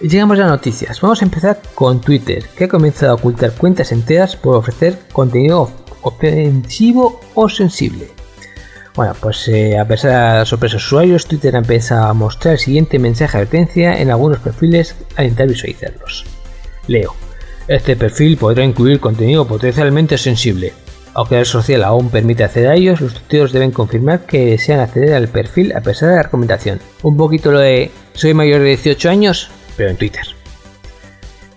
Llegamos a noticias. Vamos a empezar con Twitter, que ha comenzado a ocultar cuentas enteras por ofrecer contenido ofensivo o sensible. Bueno, pues eh, a pesar de las sorpresas usuarios, Twitter empieza a mostrar el siguiente mensaje de advertencia en algunos perfiles al intentar visualizarlos. Leo. Este perfil podrá incluir contenido potencialmente sensible. Aunque la red social aún permite acceder a ellos, los tuiteros deben confirmar que desean acceder al perfil a pesar de la recomendación. Un poquito lo de soy mayor de 18 años, pero en Twitter.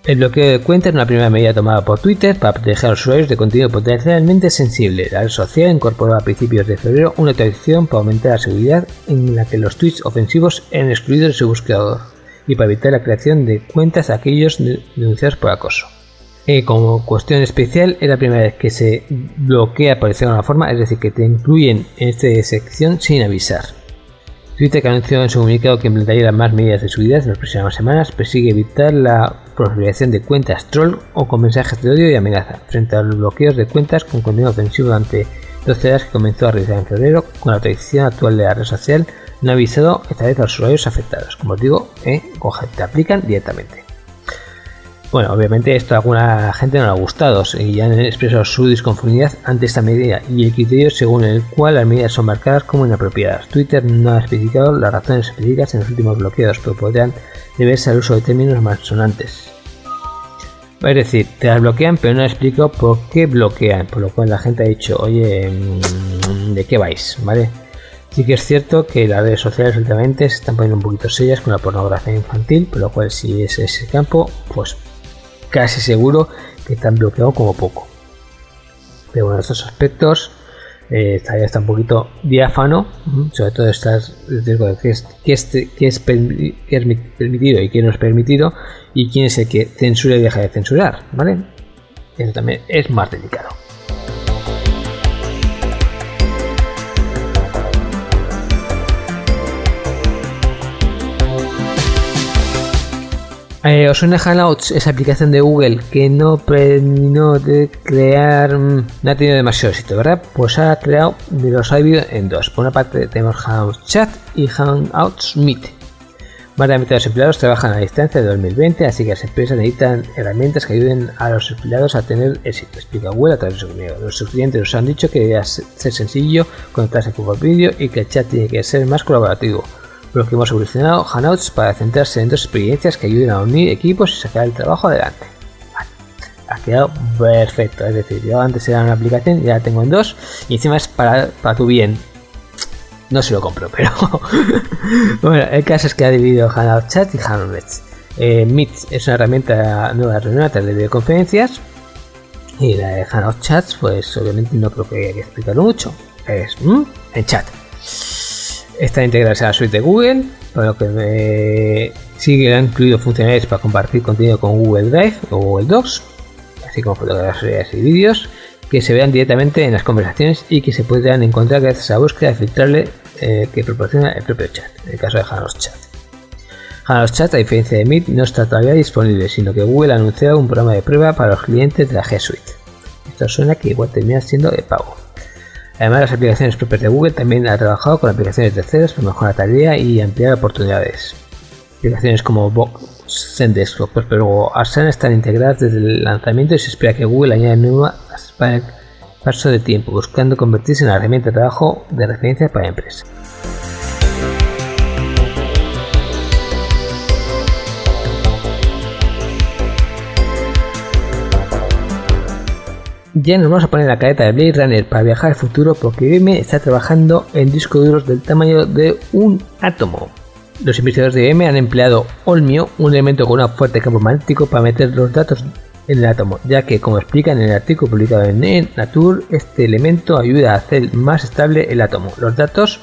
El bloqueo de cuentas es una primera medida tomada por Twitter para proteger a los usuarios de contenido potencialmente sensible. La red social incorporó a principios de febrero una actualización para aumentar la seguridad en la que los tweets ofensivos eran excluidos de su buscador y para evitar la creación de cuentas a aquellos denunciados por acoso. Eh, como cuestión especial, es la primera vez que se bloquea por decirlo de alguna forma, es decir, que te incluyen en esta sección sin avisar. Twitter que anunció en su comunicado que implementaría más medidas de seguridad en las próximas semanas persigue evitar la proliferación de cuentas troll o con mensajes de odio y amenaza, frente a los bloqueos de cuentas con contenido ofensivo durante 12 horas que comenzó a realizar en febrero con la tradición actual de la red social no ha avisado esta vez a los usuarios afectados. Como os digo, eh, te aplican directamente. Bueno, obviamente esto a alguna gente no le ha gustado y han expresado su disconformidad ante esta medida y el criterio según el cual las medidas son marcadas como inapropiadas. Twitter no ha especificado las razones específicas en los últimos bloqueos, pero podrían deberse al uso de términos más sonantes. Es decir, te las bloquean, pero no ha explicado por qué bloquean, por lo cual la gente ha dicho, oye, mm, ¿de qué vais? ¿Vale? Sí que es cierto que las redes sociales últimamente se están poniendo un poquito sellas con la pornografía infantil, por lo cual si es ese campo, pues casi seguro que están bloqueados como poco. Pero bueno, estos aspectos eh, ya está un poquito diáfano, sobre todo estas que es, que es, que es, permitido y qué no es permitido y quién es el que censura y deja de censurar, ¿vale? Eso también es más delicado. Eh, ¿Os suena Hangouts, esa aplicación de Google que no terminó de crear, mm, no ha tenido demasiado éxito, ¿verdad? Pues ha creado, los ha dividido en dos. Por una parte tenemos Hangouts Chat y Hangouts Meet. Más de la mitad de los empleados trabajan a distancia de 2020, así que las empresas necesitan herramientas que ayuden a los empleados a tener éxito, explica Google a través de su comunicado. Los clientes nos han dicho que debe ser sencillo conectarse por vídeo y que el chat tiene que ser más colaborativo lo que hemos evolucionado Hangouts para centrarse en dos experiencias que ayuden a unir equipos y sacar el trabajo adelante. ha quedado perfecto, es decir, yo antes era una aplicación ya la tengo en dos y encima es para, para tu bien. No se lo compro, pero bueno, el caso es que ha dividido Hangout Chat y Hangouts. Eh, Meet es una herramienta nueva de reunión de videoconferencias y la de Hangout Chats, pues obviamente no creo que haya que explicarlo mucho. Es en chat. Está integrada a la suite de Google, por lo que sigue han incluido funcionalidades para compartir contenido con Google Drive o Google Docs, así como fotografías y vídeos que se vean directamente en las conversaciones y que se puedan encontrar gracias a la búsqueda filtrable eh, que proporciona el propio chat, en el caso de Hanos Chat. Hanos Chat, a diferencia de Meet, no está todavía disponible, sino que Google ha anunciado un programa de prueba para los clientes de la G Suite. Esto suena que igual termina siendo de pago. Además, las aplicaciones propias de Google también ha trabajado con aplicaciones terceras para mejorar la tarea y ampliar oportunidades. Aplicaciones como Box, Zendesk o o están integradas desde el lanzamiento y se espera que Google añada nuevas para el paso de tiempo, buscando convertirse en la herramienta de trabajo de referencia para empresas. Ya nos vamos a poner la careta de Blade Runner para viajar al futuro porque IBM está trabajando en discos duros del tamaño de un átomo. Los investigadores de IBM han empleado Olmio, un elemento con un fuerte campo magnético, para meter los datos en el átomo, ya que, como explican en el artículo publicado en Nature, este elemento ayuda a hacer más estable el átomo. Los datos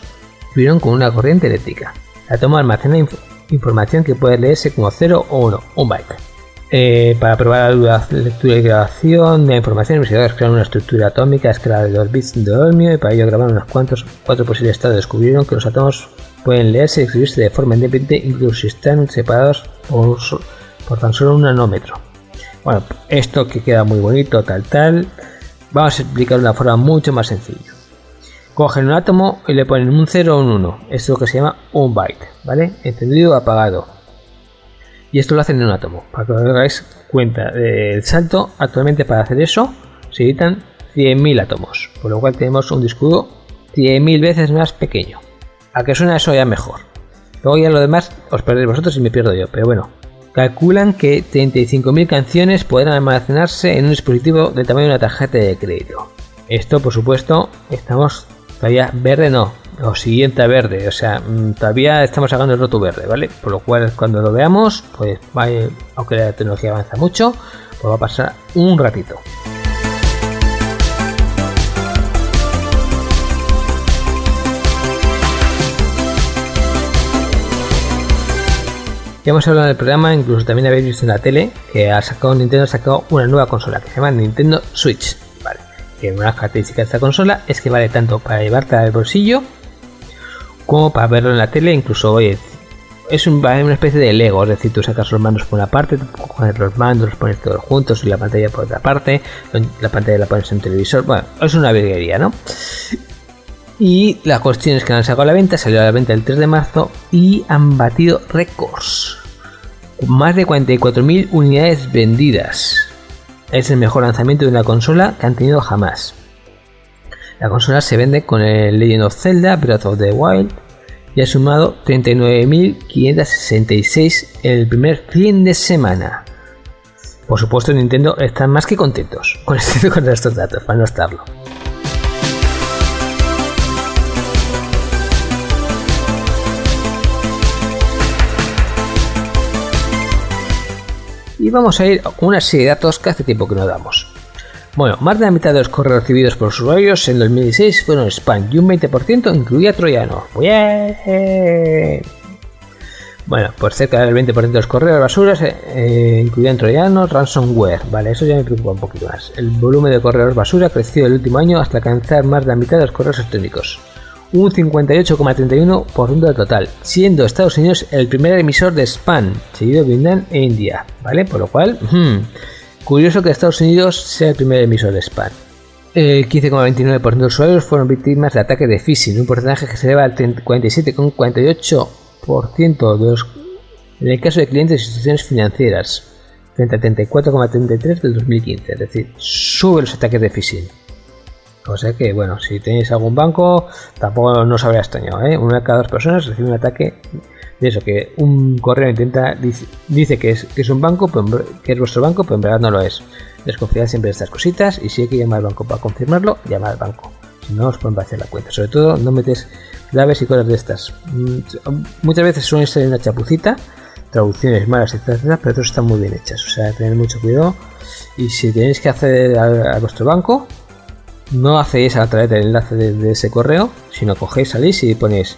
fluyeron con una corriente eléctrica. El átomo almacena información que puede leerse como 0 o 1, un byte. Eh, para probar la lectura y grabación de información, investigadores crearon una estructura atómica a escala de 2 bits de Olmio y para ello grabaron unos cuantos, cuatro posibles estados. Descubrieron que los átomos pueden leerse y escribirse de forma independiente, incluso si están separados por, por tan solo un nanómetro. Bueno, esto que queda muy bonito, tal, tal, vamos a explicar de una forma mucho más sencilla. Cogen un átomo y le ponen un 0 o un 1, esto es lo que se llama un byte, ¿vale? Encendido o apagado y esto lo hacen en un átomo. Para que os hagáis cuenta del salto, actualmente para hacer eso se necesitan 100.000 átomos, por lo cual tenemos un disco duro 100.000 veces más pequeño. A que suena eso ya mejor. Luego ya lo demás os perdéis vosotros y me pierdo yo, pero bueno. Calculan que 35.000 canciones podrán almacenarse en un dispositivo del tamaño de una tarjeta de crédito. Esto, por supuesto, estamos todavía verde, no, o siguiente a verde, o sea, mm, todavía estamos sacando el roto verde, ¿vale? Por lo cual, cuando lo veamos, pues va, aunque la tecnología avanza mucho, pues va a pasar un ratito. Ya hemos hablado del programa, incluso también habéis visto en la tele que ha sacado Nintendo ha sacado una nueva consola que se llama Nintendo Switch. Que una característica de esta consola es que vale tanto para llevarte al bolsillo como para verlo en la tele, incluso oye, es una especie de Lego, es decir, tú sacas los mandos por una parte, pones los mandos, los pones todos juntos y la pantalla por otra parte, la pantalla la pones en un televisor, bueno, es una virguería, ¿no? Y la cuestión es que han sacado a la venta, salió a la venta el 3 de marzo y han batido récords. Más de 44.000 unidades vendidas. Es el mejor lanzamiento de una consola que han tenido jamás. La consola se vende con el Legend of Zelda Breath of the Wild y ha sumado 39.566 en el primer fin de semana. Por supuesto, Nintendo están más que contentos con, este, con estos datos, para no estarlo. Y vamos a ir con una serie de datos que hace tiempo que no damos. Bueno, más de la mitad de los correos recibidos por usuarios en 2016 fueron spam y un 20% incluía troyanos. Bueno, pues cerca del 20% de los correos basuras eh, eh, incluían troyanos, ransomware. Vale, eso ya me preocupa un poquito más. El volumen de correos basura creció el último año hasta alcanzar más de la mitad de los correos electrónicos un 58,31% del total, siendo Estados Unidos el primer emisor de spam, seguido de Vietnam e India, ¿vale? Por lo cual, curioso que Estados Unidos sea el primer emisor de spam. El 15,29% de usuarios fueron víctimas de ataques de phishing, un porcentaje que se eleva al 47,48% de los, en el caso de clientes de instituciones financieras, frente al 34,33% del 2015, es decir, sube los ataques de phishing. O sea que, bueno, si tenéis algún banco, tampoco no os habría extrañado, ¿eh? Una de cada dos personas recibe un ataque de eso, que un correo intenta, dice, que, es, que es un banco, que es vuestro banco, pero en verdad no lo es. Desconfiad siempre de estas cositas y si hay que llamar al banco para confirmarlo, llamad al banco. Si no, os pueden vaciar la cuenta. Sobre todo, no metes claves y cosas de estas. Mm, muchas veces suelen ser una chapucita, traducciones malas, etcétera, pero todas están muy bien hechas. O sea, tened mucho cuidado. Y si tenéis que acceder a vuestro banco, no hacéis a través del enlace de, ese correo, sino cogéis, salís y ponéis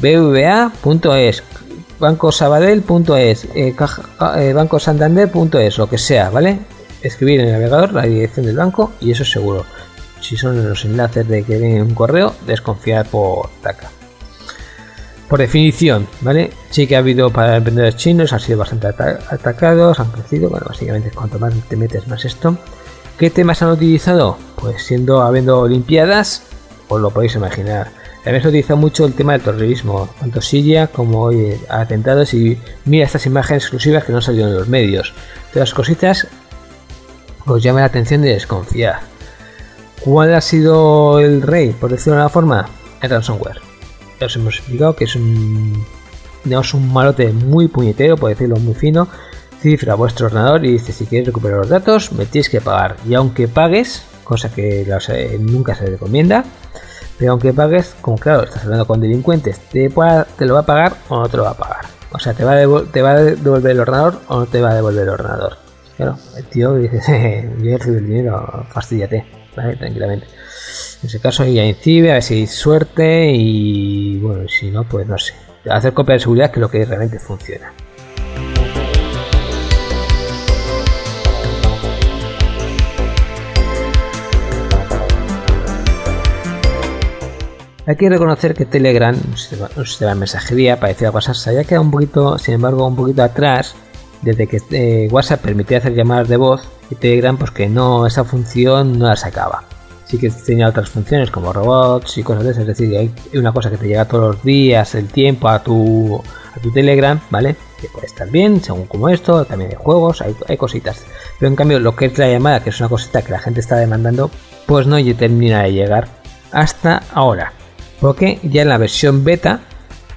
bva.es, bancosabadell.es, eh, eh, bancosantander.es, lo que sea, ¿vale? Escribir en el navegador la dirección del banco y eso es seguro. Si son los enlaces de que viene un correo, desconfiar por TACA. Por definición, ¿vale? Sí que ha habido para emprendedores chinos, han sido bastante atacados, han crecido, bueno, básicamente cuanto más te metes más esto. ¿Qué temas han utilizado? Pues siendo habiendo Olimpiadas, os lo podéis imaginar. También se utiliza mucho el tema del terrorismo, tanto Siria como atentados y mira estas imágenes exclusivas que no salieron en los medios. Todas las cositas os llama la atención de desconfiar. ¿Cuál ha sido el rey, por decirlo de una forma? El ransomware. Ya os hemos explicado que es un, digamos, un malote muy puñetero, por decirlo muy fino, cifra vuestro ordenador y dice si quieres recuperar los datos me tienes que pagar y aunque pagues cosa que nunca se recomienda pero aunque pagues como claro estás hablando con delincuentes te, te lo va a pagar o no te lo va a pagar. O sea te va, a te va a devolver el ordenador o no te va a devolver el ordenador. Claro el tío dice yo recibo el dinero fastidiate tranquilamente. En ese caso ya incide a ver si hay suerte y bueno si no pues no sé. Hacer copia de seguridad que es lo que realmente funciona Hay que reconocer que Telegram, un sistema, de mensajería parecido a WhatsApp, se había quedado un poquito, sin embargo, un poquito atrás desde que eh, WhatsApp permitía hacer llamadas de voz y Telegram, pues que no, esa función no la sacaba. Sí que tenía otras funciones como robots y cosas de esas, es decir, hay una cosa que te llega todos los días, el tiempo a tu, a tu Telegram, ¿vale? Que puede estar bien, según como esto, también hay juegos, hay, hay cositas. Pero en cambio, lo que es la llamada, que es una cosita que la gente está demandando, pues no termina de llegar hasta ahora porque ya en la versión beta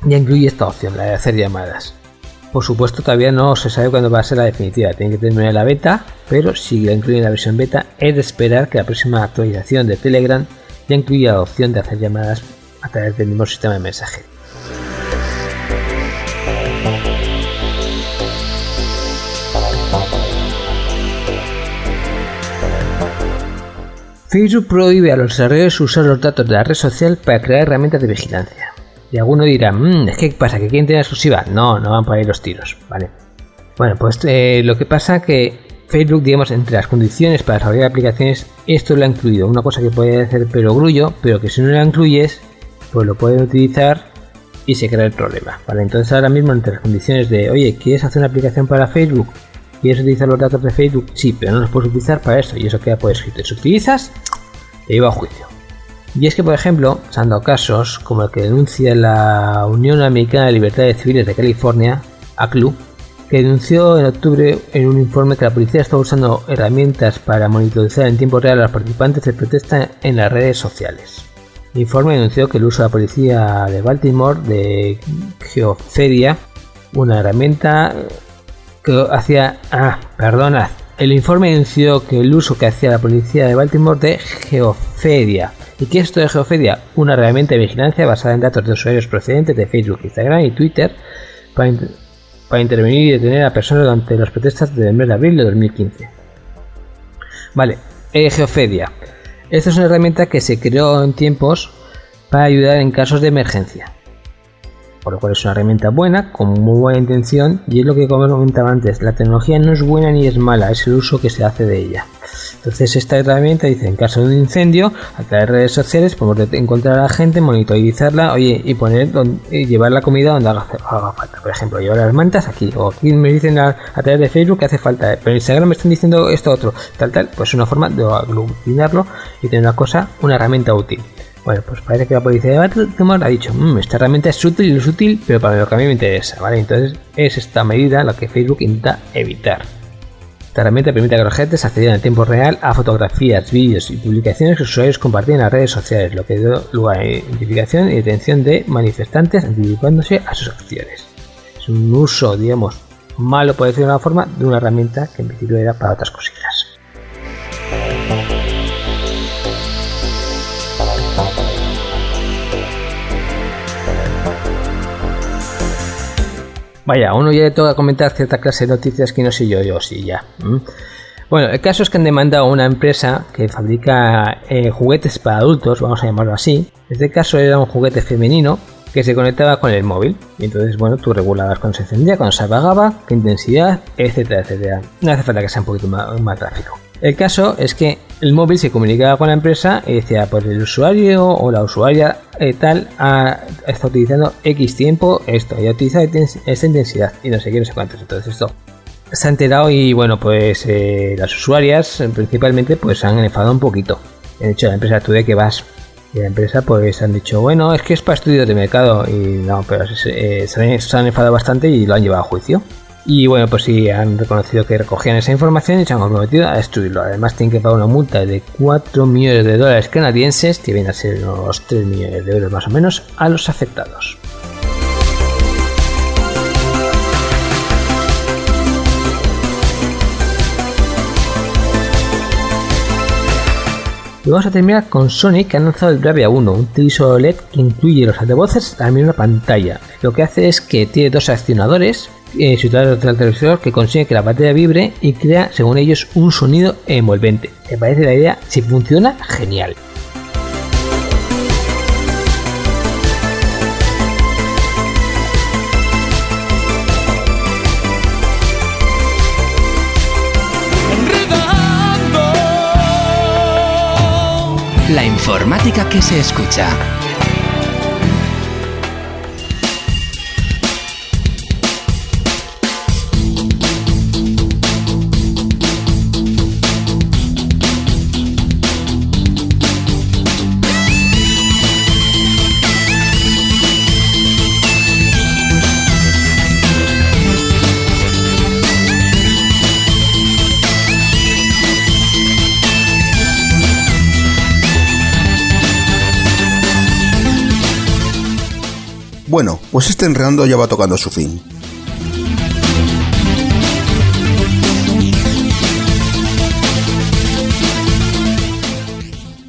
ya incluye esta opción, la de hacer llamadas. Por supuesto, todavía no se sabe cuándo va a ser la definitiva. Tiene que terminar la beta, pero si la incluyen en la versión beta, es de esperar que la próxima actualización de Telegram ya incluya la opción de hacer llamadas a través del mismo sistema de mensaje. Facebook prohíbe a los desarrolladores usar los datos de la red social para crear herramientas de vigilancia. Y alguno dirá, mmm, es que pasa, que quieren tener exclusiva. No, no van para ir los tiros, ¿vale? Bueno, pues eh, lo que pasa que Facebook, digamos, entre las condiciones para desarrollar aplicaciones, esto lo ha incluido. Una cosa que puede hacer pero grullo, pero que si no la incluyes, pues lo pueden utilizar y se crea el problema, ¿vale? Entonces ahora mismo entre las condiciones de, oye, ¿quieres hacer una aplicación para Facebook? ¿Quieres utilizar los datos de Facebook? Sí, pero no los puedes utilizar para eso y eso queda por escrito. Si utilizas, te lleva a juicio. Y es que, por ejemplo, se han dado casos como el que denuncia la Unión Americana de Libertades Civiles de California, ACLU, que denunció en octubre en un informe que la policía está usando herramientas para monitorizar en tiempo real a los participantes de protesta en las redes sociales. El informe denunció que el uso de la policía de Baltimore de Geoferia, una herramienta que hacía... Ah, perdonad. El informe denunció que el uso que hacía la policía de Baltimore de Geoferia. ¿Y qué es esto de Geoferia? Una herramienta de vigilancia basada en datos de usuarios procedentes de Facebook, Instagram y Twitter para, para intervenir y detener a personas durante las protestas del mes de abril de 2015. Vale, eh, Geoferia. Esta es una herramienta que se creó en tiempos para ayudar en casos de emergencia por lo cual es una herramienta buena, con muy buena intención, y es lo que comentaba antes, la tecnología no es buena ni es mala, es el uso que se hace de ella. Entonces esta herramienta dice, en caso de un incendio, a través de redes sociales podemos encontrar a la gente, monitorizarla, oye, y poner y llevar la comida donde haga, falta. Por ejemplo, llevar las mantas aquí, o aquí me dicen a, través de Facebook que hace falta, pero en Instagram me están diciendo esto otro, tal, tal, pues una forma de aglutinarlo y tener una cosa, una herramienta útil. Bueno, pues parece que la policía de Baltimore ha dicho, mmm, esta herramienta es útil y es útil, pero para lo que a mí me interesa, ¿vale? Entonces es esta medida la que Facebook intenta evitar. Esta herramienta permite que los agentes accedan en tiempo real a fotografías, vídeos y publicaciones que los usuarios comparten en las redes sociales, lo que da lugar a identificación y detención de manifestantes anticipándose a sus acciones. Es un uso, digamos, malo, por decirlo de una forma, de una herramienta que en principio era para otras cosillas. Vaya, uno ya le toca comentar cierta clase de noticias que no sé yo, yo sí ya. Bueno, el caso es que han demandado a una empresa que fabrica eh, juguetes para adultos, vamos a llamarlo así. En este caso era un juguete femenino que se conectaba con el móvil. Y entonces, bueno, tú regulabas cuando se encendía, cuando se apagaba, qué intensidad, etcétera, etcétera. No hace falta que sea un poquito más, más gráfico. El caso es que el móvil se comunicaba con la empresa y decía, pues el usuario o la usuaria eh, tal ha, está utilizando X tiempo esto, y ha utilizado esta intensidad y no sé qué, no sé cuántos. Entonces esto se ha enterado y bueno, pues eh, las usuarias principalmente pues han enfadado un poquito. De hecho, la empresa tú de que vas y la empresa pues han dicho, bueno, es que es para estudios de mercado y no, pero eh, se, han, se han enfadado bastante y lo han llevado a juicio. Y bueno, pues sí, han reconocido que recogían esa información y se han comprometido a destruirlo. Además, tienen que pagar una multa de 4 millones de dólares canadienses, que vienen a ser unos 3 millones de euros más o menos, a los afectados. Y vamos a terminar con Sony que ha lanzado el Bravia 1, un televisor OLED que incluye los altavoces la misma pantalla. Lo que hace es que tiene dos accionadores eh, situados del televisor que consigue que la pantalla vibre y crea, según ellos, un sonido envolvente. Me parece la idea, si funciona, genial. La informática que se escucha. Bueno, pues este enredando ya va tocando su fin.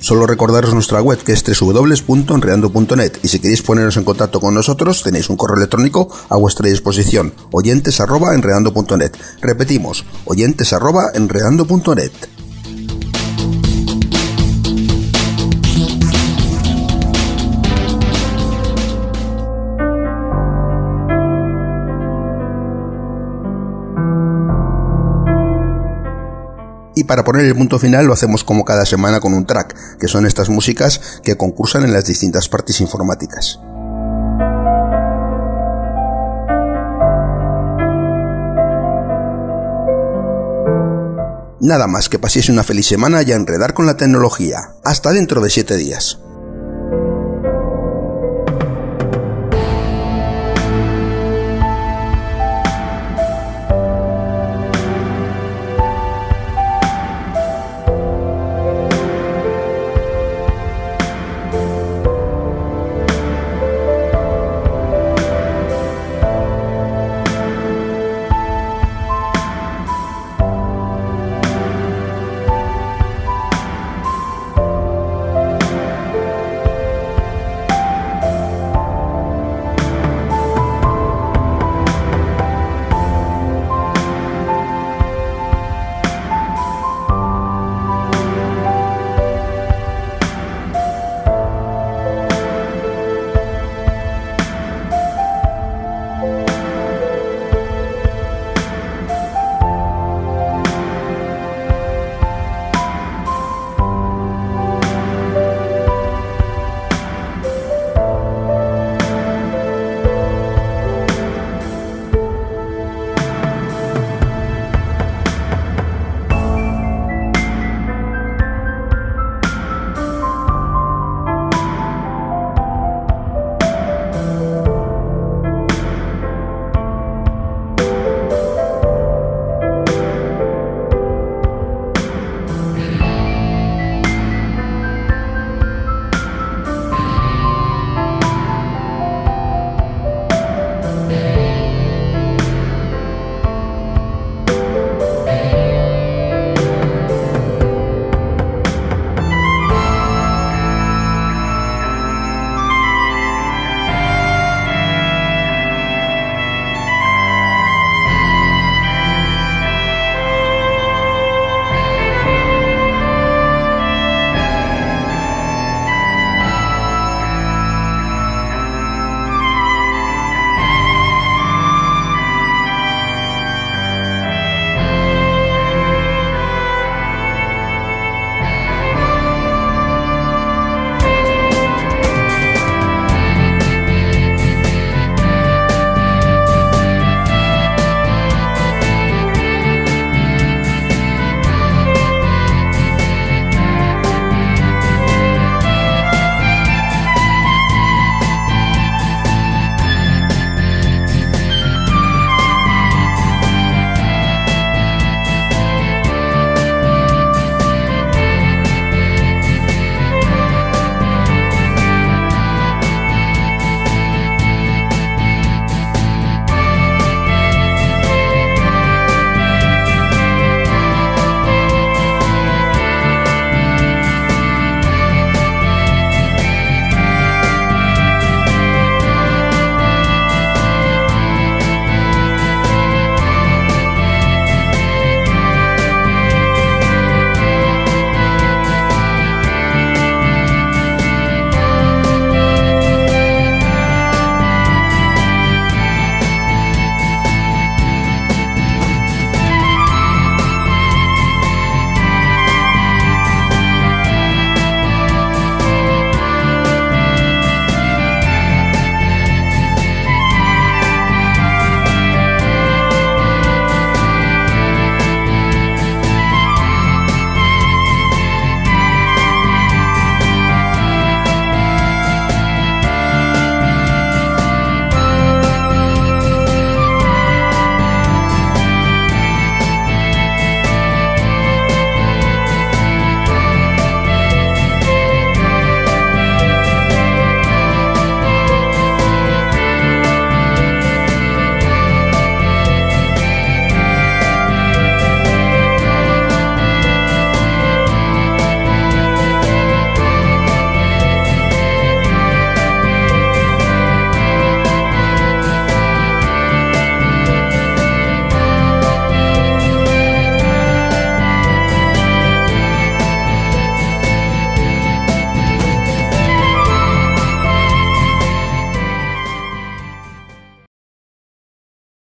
Solo recordaros nuestra web que es www.enredando.net y si queréis poneros en contacto con nosotros tenéis un correo electrónico a vuestra disposición oyentes enredando.net. Repetimos, oyentes arroba enredando.net. Y para poner el punto final lo hacemos como cada semana con un track, que son estas músicas que concursan en las distintas partes informáticas. Nada más que paséis una feliz semana y enredar con la tecnología. Hasta dentro de 7 días.